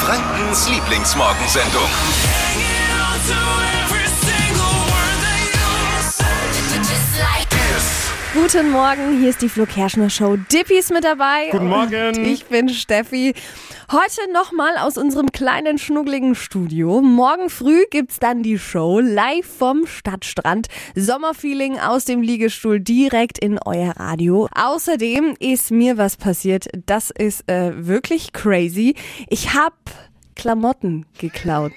Frankens Lieblingsmorgensendung. Guten Morgen, hier ist die Flo Kerschner Show. Dippy ist mit dabei. Guten Morgen. Und ich bin Steffi. Heute nochmal aus unserem kleinen, schnuckligen Studio. Morgen früh gibt's dann die Show live vom Stadtstrand. Sommerfeeling aus dem Liegestuhl direkt in euer Radio. Außerdem ist mir was passiert. Das ist äh, wirklich crazy. Ich hab Klamotten geklaut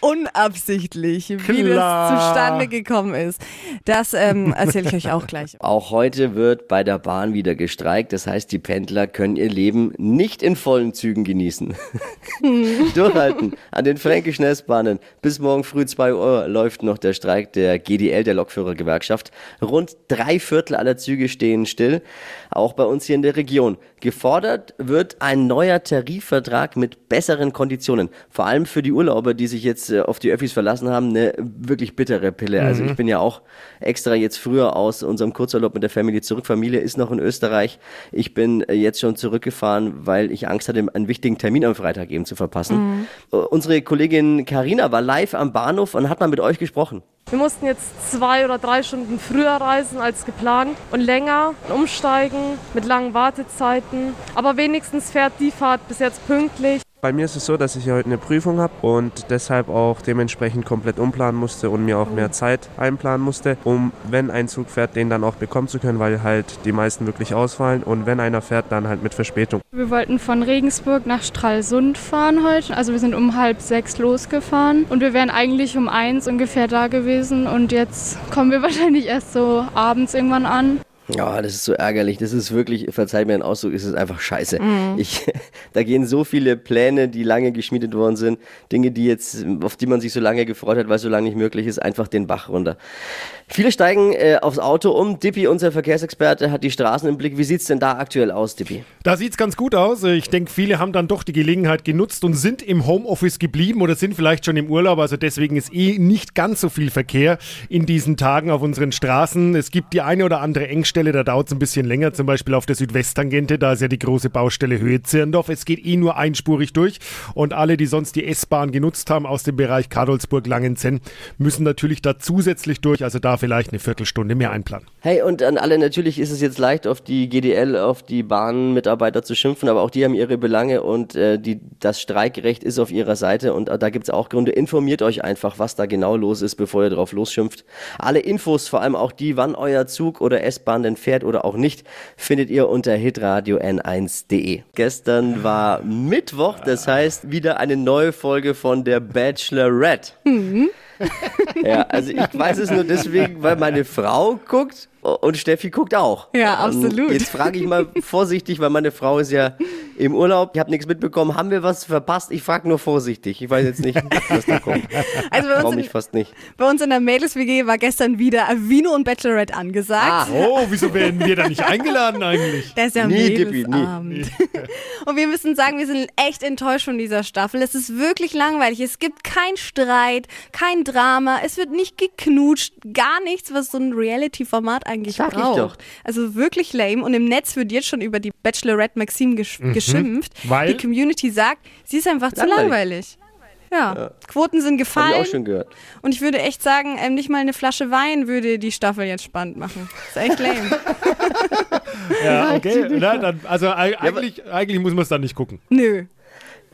unabsichtlich, wie Klar. das zustande gekommen ist. Das ähm, erzähle ich euch auch gleich. Auch heute wird bei der Bahn wieder gestreikt. Das heißt, die Pendler können ihr Leben nicht in vollen Zügen genießen. Durchhalten. An den fränkischen S-Bahnen. Bis morgen früh 2 Uhr läuft noch der Streik der GDL, der Lokführergewerkschaft. Rund drei Viertel aller Züge stehen still. Auch bei uns hier in der Region. Gefordert wird ein neuer Tarifvertrag mit besseren Konditionen. Vor allem für die Urlauber, die sich jetzt äh, auf die Öffis verlassen haben, eine wirklich bittere Pille. Also ich bin ja auch extra jetzt früher aus unserem Kurzurlaub mit der Family zurück. Familie ist noch in Österreich. Ich bin äh, jetzt schon zurückgefahren, weil ich Angst hatte, einen wichtigen Termin am Freitag eben zu verpassen. Äh, Unsere Kollegin Karina war live am Bahnhof und hat mal mit euch gesprochen. Wir mussten jetzt zwei oder drei Stunden früher reisen als geplant und länger umsteigen mit langen Wartezeiten. Aber wenigstens fährt die Fahrt bis jetzt pünktlich. Bei mir ist es so, dass ich heute eine Prüfung habe und deshalb auch dementsprechend komplett umplanen musste und mir auch mehr Zeit einplanen musste, um, wenn ein Zug fährt, den dann auch bekommen zu können, weil halt die meisten wirklich ausfallen und wenn einer fährt, dann halt mit Verspätung. Wir wollten von Regensburg nach Stralsund fahren heute. Also wir sind um halb sechs losgefahren und wir wären eigentlich um eins ungefähr da gewesen und jetzt kommen wir wahrscheinlich erst so abends irgendwann an. Ja, das ist so ärgerlich. Das ist wirklich, verzeiht mir den Ausdruck, ist es einfach scheiße. Ich, da gehen so viele Pläne, die lange geschmiedet worden sind, Dinge, die jetzt, auf die man sich so lange gefreut hat, weil es so lange nicht möglich ist, einfach den Bach runter. Viele steigen äh, aufs Auto um. Dippi, unser Verkehrsexperte, hat die Straßen im Blick. Wie sieht's denn da aktuell aus, Dippi? Da sieht's ganz gut aus. Ich denke, viele haben dann doch die Gelegenheit genutzt und sind im Homeoffice geblieben oder sind vielleicht schon im Urlaub. Also deswegen ist eh nicht ganz so viel Verkehr in diesen Tagen auf unseren Straßen. Es gibt die eine oder andere Engstelle, da dauert es ein bisschen länger, zum Beispiel auf der Südwesttangente. Da ist ja die große Baustelle Höhe Zirndorf. Es geht eh nur einspurig durch und alle, die sonst die S-Bahn genutzt haben aus dem Bereich Kadolsburg-Langenzenn, müssen natürlich da zusätzlich durch. Also da vielleicht eine Viertelstunde mehr einplanen. Hey, und an alle, natürlich ist es jetzt leicht, auf die GDL, auf die Bahnmitarbeiter zu schimpfen, aber auch die haben ihre Belange und äh, die, das Streikrecht ist auf ihrer Seite und äh, da gibt's auch Gründe. Informiert euch einfach, was da genau los ist, bevor ihr drauf losschimpft. Alle Infos, vor allem auch die, wann euer Zug oder S-Bahn denn fährt oder auch nicht, findet ihr unter hitradio n1.de. Gestern war Mittwoch, das heißt wieder eine neue Folge von der Bachelorette. Ja, also ich weiß es nur deswegen, weil meine Frau guckt und Steffi guckt auch. Ja, absolut. Und jetzt frage ich mal vorsichtig, weil meine Frau ist ja im Urlaub. Ich habe nichts mitbekommen. Haben wir was verpasst? Ich frage nur vorsichtig. Ich weiß jetzt nicht, was da kommt. Also bei uns, mich in, fast nicht. bei uns in der Mädels-WG war gestern wieder Vino und Bachelorette angesagt. Oh, wieso werden wir da nicht eingeladen eigentlich? Das ist ja Nie, Dippi, nie. Mädelsabend. Und wir müssen sagen, wir sind echt enttäuscht von dieser Staffel. Es ist wirklich langweilig. Es gibt keinen Streit, kein Drama. Es wird nicht geknutscht. Gar nichts, was so ein Reality-Format eigentlich Sag ich braucht. doch. Also wirklich lame. Und im Netz wird jetzt schon über die Bachelorette Maxime gesch geschimpft. Mhm. Weil? Die Community sagt, sie ist einfach zu Langweilig. langweilig. Ja, Quoten sind gefallen. ich auch schon gehört. Und ich würde echt sagen, ähm, nicht mal eine Flasche Wein würde die Staffel jetzt spannend machen. ist echt lame. Ja, okay. Na, dann, also eig- eigentlich, eigentlich muss man es dann nicht gucken. Nö.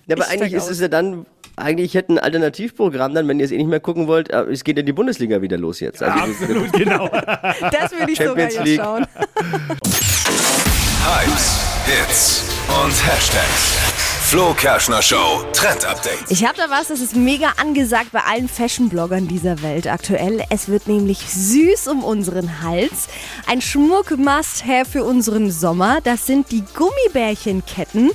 Ja, aber Ich eigentlich ist es ja dann, eigentlich hätte ein Alternativprogramm dann, wenn ihr es eh nicht mehr gucken wollt, äh, es geht ja die Bundesliga wieder los jetzt. Also das- Absolut, genau. Das würde ich sogar Champions jetzt League. schauen. Hypes, Hits und Hashtags. Flo Kerschner Show Trend Update. Ich habe da was, das ist mega angesagt bei allen Fashion-Bloggern dieser Welt aktuell. Es wird nämlich süß um unseren Hals. Ein Schmuck-Must-Have für unseren Sommer. Das sind die Gummibärchenketten.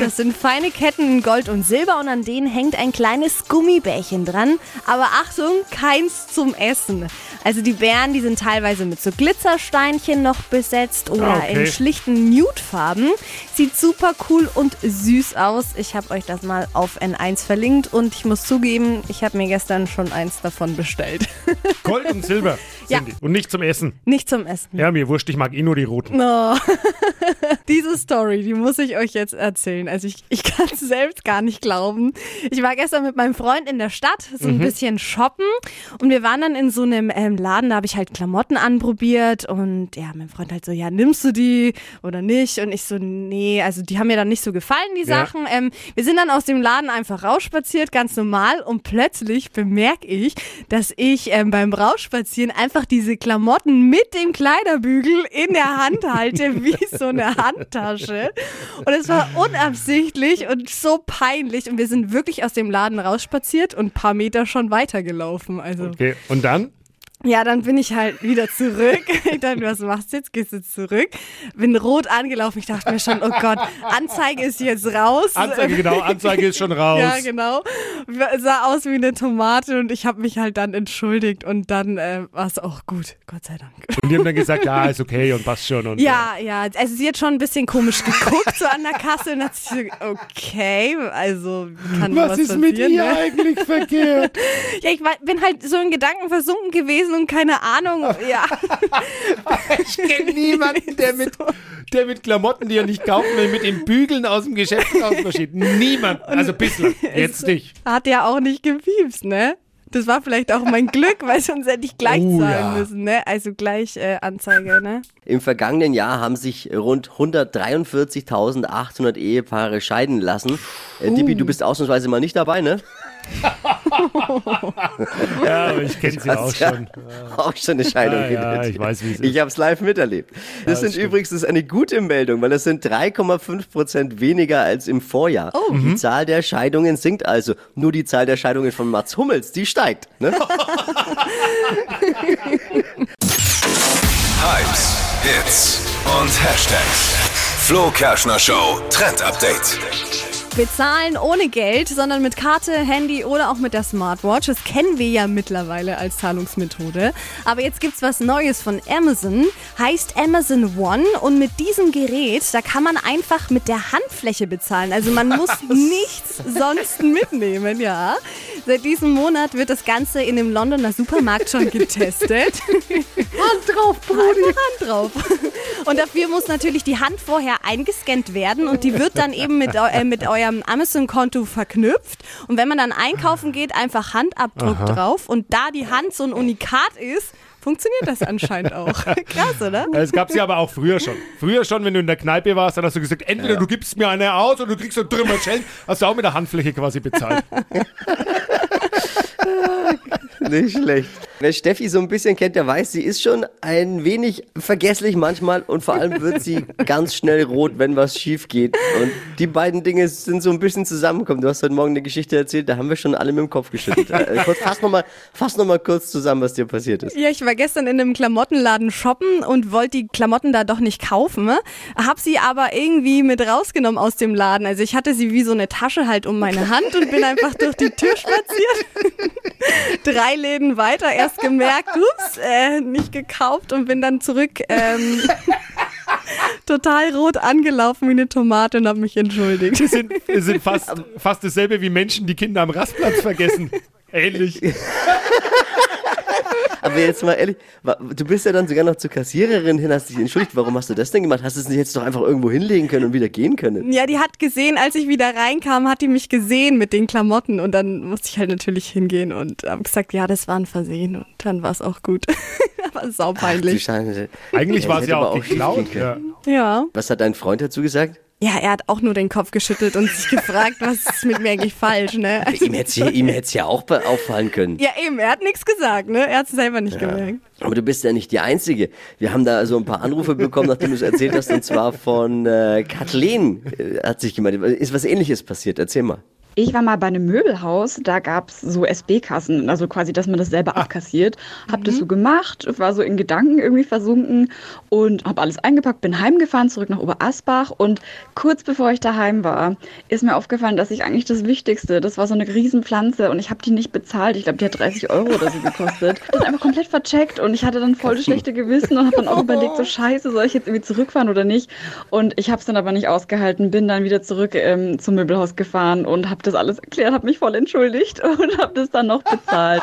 Das sind feine Ketten in Gold und Silber und an denen hängt ein kleines Gummibärchen dran. Aber Achtung, keins zum Essen. Also die Bären, die sind teilweise mit so Glitzersteinchen noch besetzt oder Okay. in schlichten Nude-Farben. Sieht super cool und süß aus. Ich habe euch das mal auf N1 verlinkt und ich muss zugeben, ich habe mir gestern schon eins davon bestellt. Gold und Silber Ja. die. Und nicht zum Essen. Nicht zum Essen. Ja, mir wurscht, ich mag eh nur die roten. Oh. Diese Story, die muss ich euch jetzt erzählen. Also ich, ich kann es selbst gar nicht glauben. Ich war gestern mit meinem Freund in der Stadt, so ein bisschen shoppen und wir waren dann in so einem ähm, Laden, da habe ich halt Klamotten anprobiert und ja, mein Freund halt so, ja, nimmst du die oder nicht? Und ich so, nee, also die haben mir dann nicht so gefallen, die Ja. Sachen. Ähm, wir sind dann aus dem Laden einfach rausspaziert, ganz normal und plötzlich bemerke ich, dass ich ähm, beim Rausspazieren einfach diese Klamotten mit dem Kleiderbügel in der Hand halte, wie so eine Handtasche. Und es war unabsichtlich und so peinlich. Und wir sind wirklich aus dem Laden rausspaziert und ein paar Meter schon weitergelaufen. Also Okay, und dann? Ja, dann bin ich halt wieder zurück. Ich dachte, was machst du jetzt? Gehst du zurück? Bin rot angelaufen. Ich dachte mir schon, oh Gott, Anzeige ist jetzt raus. Anzeige, genau, Anzeige ist schon raus. Ja, genau. Sah aus wie eine Tomate und ich habe mich halt dann entschuldigt und dann äh, war es auch gut, Gott sei Dank. Und die haben dann gesagt, ja, ist okay und passt schon. Und, Ja, ja, also sie hat schon ein bisschen komisch geguckt so an der Kasse und hat sich so, okay, also kann Was was ist mit ihr ne? eigentlich verkehrt? Ja, ich war, bin halt so in Gedanken versunken gewesen und keine Ahnung, ja. Ich kenne niemanden, der mit, der mit Klamotten, die er nicht kaufen will, mit den Bügeln aus dem Geschäftshaus marschiert. Niemand. Also bislang. Jetzt nicht. Hat ja auch nicht gepiepst, ne? Das war vielleicht auch mein Glück, weil sonst hätte ich gleich Oh, zahlen ja. müssen, ne? Also gleich äh, Anzeige, ne? Im vergangenen Jahr haben sich rund 143.800 Ehepaare scheiden lassen. Äh, Dibi, du bist ausnahmsweise mal nicht dabei, ne? Ja, aber ich kenne sie auch Hast ja schon. Auch schon eine Scheidung Ja, ja, ich weiß, wie es ist. Ich habe es live miterlebt. Das sind übrigens das ist eine gute Meldung, weil das sind 3,5 Prozent weniger als im Vorjahr. Oh. Mhm. Die Zahl der Scheidungen sinkt also. Nur die Zahl der Scheidungen von Mats Hummels, die steigt. Ne? Hypes, Hits und Hashtags. Flo Kerschner Show Trend Update. Bezahlen ohne Geld, sondern mit Karte, Handy oder auch mit der Smartwatch. Das kennen wir ja mittlerweile als Zahlungsmethode. Aber jetzt gibt's was Neues von Amazon. Heißt Amazon One. Und mit diesem Gerät, da kann man einfach mit der Handfläche bezahlen. Also man muss nichts sonst mitnehmen, ja. Seit diesem Monat wird das Ganze in dem Londoner Supermarkt schon getestet. Hand drauf, Brudi. Hand drauf. Und dafür muss natürlich die Hand vorher eingescannt werden und die wird dann eben mit, äh, mit eurem Amazon-Konto verknüpft. Und wenn man dann einkaufen geht, einfach Handabdruck drauf und da die Hand so ein Unikat ist, funktioniert das anscheinend auch. Krass, oder? Es gab sie aber auch früher schon. Früher schon, wenn du in der Kneipe warst, dann hast du gesagt, entweder du gibst mir eine aus oder du kriegst so ein Trümmerschellen. Hast du auch mit der Handfläche quasi bezahlt. Nicht schlecht. Wer Steffi so ein bisschen kennt, der weiß, sie ist schon ein wenig vergesslich manchmal und vor allem wird sie ganz schnell rot, wenn was schief geht. Und die beiden Dinge sind so ein bisschen zusammengekommen. Du hast heute Morgen eine Geschichte erzählt, da haben wir schon alle mit dem Kopf geschüttelt. Äh, kurz, fass nochmal fass noch mal kurz zusammen, was dir passiert ist. Ja, ich war gestern in einem Klamottenladen shoppen und wollte die Klamotten da doch nicht kaufen. ne? Hab sie aber irgendwie mit rausgenommen aus dem Laden. Also ich hatte sie wie so eine Tasche halt um meine Hand und bin einfach durch die Tür spaziert. Drei Läden weiter, erst gemerkt, ups, äh, nicht gekauft und bin dann zurück ähm, total rot angelaufen wie eine Tomate und hab mich entschuldigt. Wir sind, wir sind fast, fast dasselbe wie Menschen, die Kinder am Rastplatz vergessen. Ähnlich. Aber jetzt mal ehrlich, du bist ja dann sogar noch zur Kassiererin hin, hast dich entschuldigt. Warum hast du das denn gemacht? Hast du es nicht jetzt doch einfach irgendwo hinlegen können und wieder gehen können? Ja, die hat gesehen, als ich wieder reinkam, hat die mich gesehen mit den Klamotten und dann musste ich halt natürlich hingehen und habe gesagt, ja, das war ein Versehen und dann war es auch gut. Aber Du saupeinlich. Scheiße. Eigentlich Ja, war es ja aber auch geklaut. Ja. Ja. Was hat dein Freund dazu gesagt? Ja, er hat auch nur den Kopf geschüttelt und sich gefragt, was ist mit mir eigentlich falsch, ne? Also, Ihm hätte es ja, ihm ja auch auffallen können. ja, eben, er hat nichts gesagt, ne? Er hat es selber nicht gemerkt. Aber du bist ja nicht die Einzige. Wir haben da so ein paar Anrufe bekommen, nachdem du es erzählt hast, und zwar von äh, Kathleen äh, hat sich gemeint. Ist was ähnliches passiert? Erzähl mal. Ich war mal bei einem Möbelhaus, da gab's so SB-Kassen, also quasi, dass man das selber abkassiert. Hab das so gemacht, war so in Gedanken irgendwie versunken und habe alles eingepackt, bin heimgefahren, zurück nach Oberasbach und kurz bevor ich daheim war, ist mir aufgefallen, dass ich eigentlich das Wichtigste, das war so eine Riesenpflanze und ich habe die nicht bezahlt. Ich glaube, die hat 30 Euro oder so gekostet. Das einfach komplett vercheckt und ich hatte dann voll das schlechte Gewissen und habe dann auch überlegt, so scheiße, soll ich jetzt irgendwie zurückfahren oder nicht? Und ich habe es dann aber nicht ausgehalten, bin dann wieder zurück ähm, zum Möbelhaus gefahren und habe das alles erklärt, habe mich voll entschuldigt und habe das dann noch bezahlt.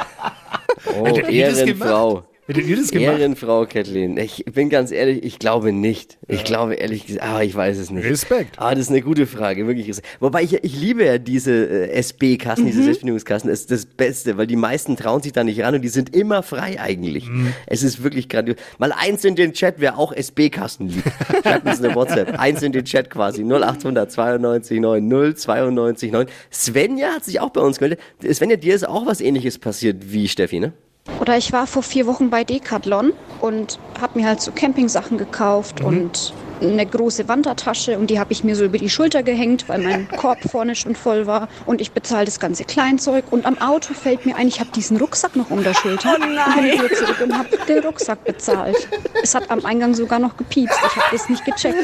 Oh, Ehrenfrau. Hättet ihr das gemacht? Ehrenfrau Kathleen. Ich bin ganz ehrlich, ich glaube nicht. Ich glaube ehrlich gesagt, aber ich weiß es nicht. Respekt. Ah, das ist eine gute Frage, wirklich. Respekt. Wobei ich, ich liebe ja diese äh, SB-Kassen, diese Selbstbedienungskassen. Das ist das Beste, weil die meisten trauen sich da nicht ran und die sind immer frei eigentlich. Es ist wirklich grandios. Mal eins in den Chat, wer auch SB-Kassen liebt. Schreibt uns eine WhatsApp. Eins in den Chat quasi. 0800 92 9 0 92 9. Svenja hat sich auch bei uns gemeldet. Svenja, dir ist auch was ähnliches passiert wie Steffi, ne? Oder ich war vor vier Wochen bei Decathlon und habe mir halt so Campingsachen gekauft und eine große Wandertasche und die habe ich mir so über die Schulter gehängt, weil mein Korb vorne schon voll war. Und ich bezahle das ganze Kleinzeug und am Auto fällt mir ein, ich habe diesen Rucksack noch um der Schulter. Und bin wieder zurück und habe den Rucksack bezahlt. Es hat am Eingang sogar noch gepiepst, ich habe das nicht gecheckt.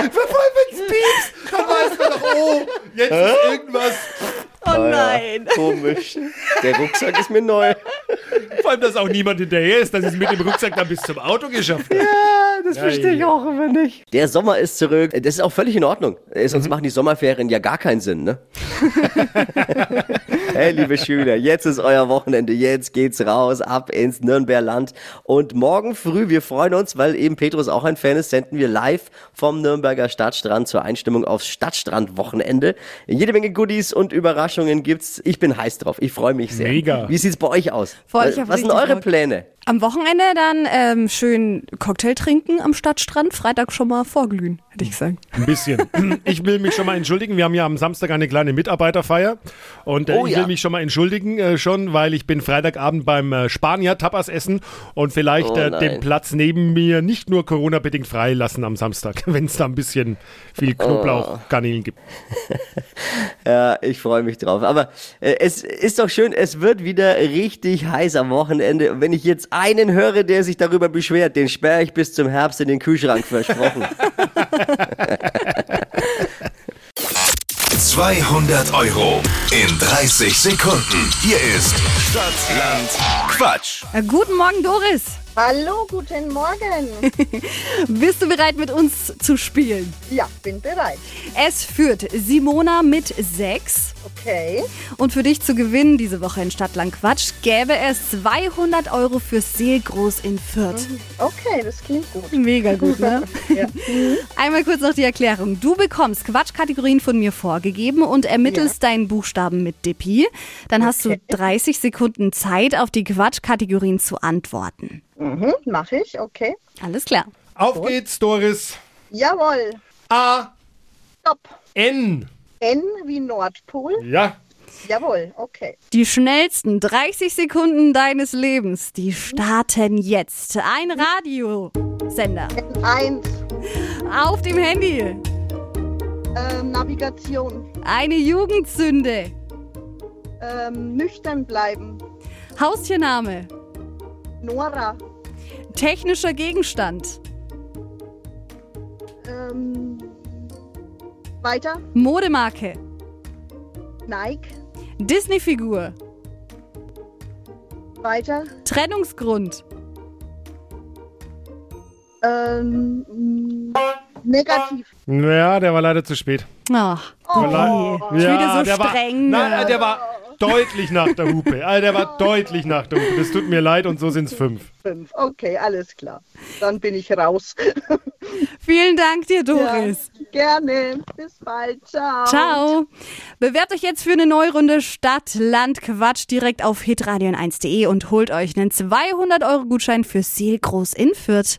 Bevor wenn's piepst, dann weiß man doch, oh, jetzt ist irgendwas. Oh nein. Komisch. Der Rucksack ist mir neu. Vor allem, dass auch niemand hinterher ist, dass ich es mit dem Rucksack dann bis zum Auto geschafft habe. Das verstehe ich auch immer nicht. Der Sommer ist zurück. Das ist auch völlig in Ordnung. Sonst machen die Sommerferien ja gar keinen Sinn, ne? hey, liebe Schüler, jetzt ist euer Wochenende. Jetzt geht's raus, ab ins Nürnberland. Und morgen früh, wir freuen uns, weil eben Petrus auch ein Fan ist, senden wir live vom Nürnberger Stadtstrand zur Einstimmung aufs Stadtstrandwochenende. Jede Menge Goodies und Überraschungen gibt's. Ich bin heiß drauf. Ich freue mich sehr. Mega. Wie sieht's bei euch aus? Voll, Was sind eure Bock. Pläne? Am Wochenende dann ähm, schön Cocktail trinken am Stadtstrand. Freitag schon mal vorglühen, hätte ich gesagt. Ein bisschen. Ich will mich schon mal entschuldigen. Wir haben ja am Samstag eine kleine Mitarbeiterfeier. Und äh, Oh ich ja. will mich schon mal entschuldigen, äh, schon, weil ich bin Freitagabend beim äh, Spanier Tapas essen und vielleicht Oh äh, den Platz neben mir nicht nur Corona-bedingt freilassen am Samstag, wenn es da ein bisschen viel Knoblauchgarnelen gibt. Ja, ich freue mich drauf. Aber äh, es ist doch schön, es wird wieder richtig heiß am Wochenende. Wenn ich jetzt einen höre, der sich darüber beschwert, den sperre ich bis zum Herbst in den Kühlschrank versprochen. 200 Euro in 30 Sekunden. Hier ist Stadtland Quatsch. Äh, guten Morgen, Doris. Hallo, guten Morgen. Bist du bereit, mit uns zu spielen? Ja, bin bereit. Es führt Simona mit sechs. Okay. Und für dich zu gewinnen diese Woche in Stadtland Quatsch gäbe es 200 Euro fürs Seelgroß in Fürth. Okay, das klingt gut. Mega gut, ne? Ja. Einmal kurz noch die Erklärung. Du bekommst Quatschkategorien von mir vorgegeben und ermittelst deinen Buchstaben mit Dippi. Dann hast du Okay. 30 Sekunden Zeit, auf die Quatschkategorien zu antworten. Mhm, mach ich, okay. Alles klar. Auf geht's, Doris. Jawohl. A, Stopp. N. N wie Nordpol. Ja. Jawohl, okay. Die schnellsten 30 Sekunden deines Lebens, die starten jetzt. Ein Radiosender Eins. auf dem Handy. Ähm, Navigation. Eine Jugendsünde. Ähm, nüchtern bleiben. Haustiername. Nora. Technischer Gegenstand. Ähm, weiter. Modemarke. Nike. Disney-Figur. Weiter. Trennungsgrund. Ähm, mh, negativ. Naja, der war leider zu spät. Ach, Oh. Ja, Schon wieder so der war, streng, Nein, ne? der war deutlich nach der Hupe. Also der war deutlich nach der Hupe. Das tut mir leid und so sind es fünf. Fünf. Okay, alles klar. Dann bin ich raus. vielen Dank dir, Doris. Ja, gerne. Bis bald. Ciao. Ciao. Bewerbt euch jetzt für eine neue Runde Stadt, Land, Quatsch direkt auf hitradion1.de und holt euch einen 200 Euro Gutschein für Seelgroß in Fürth.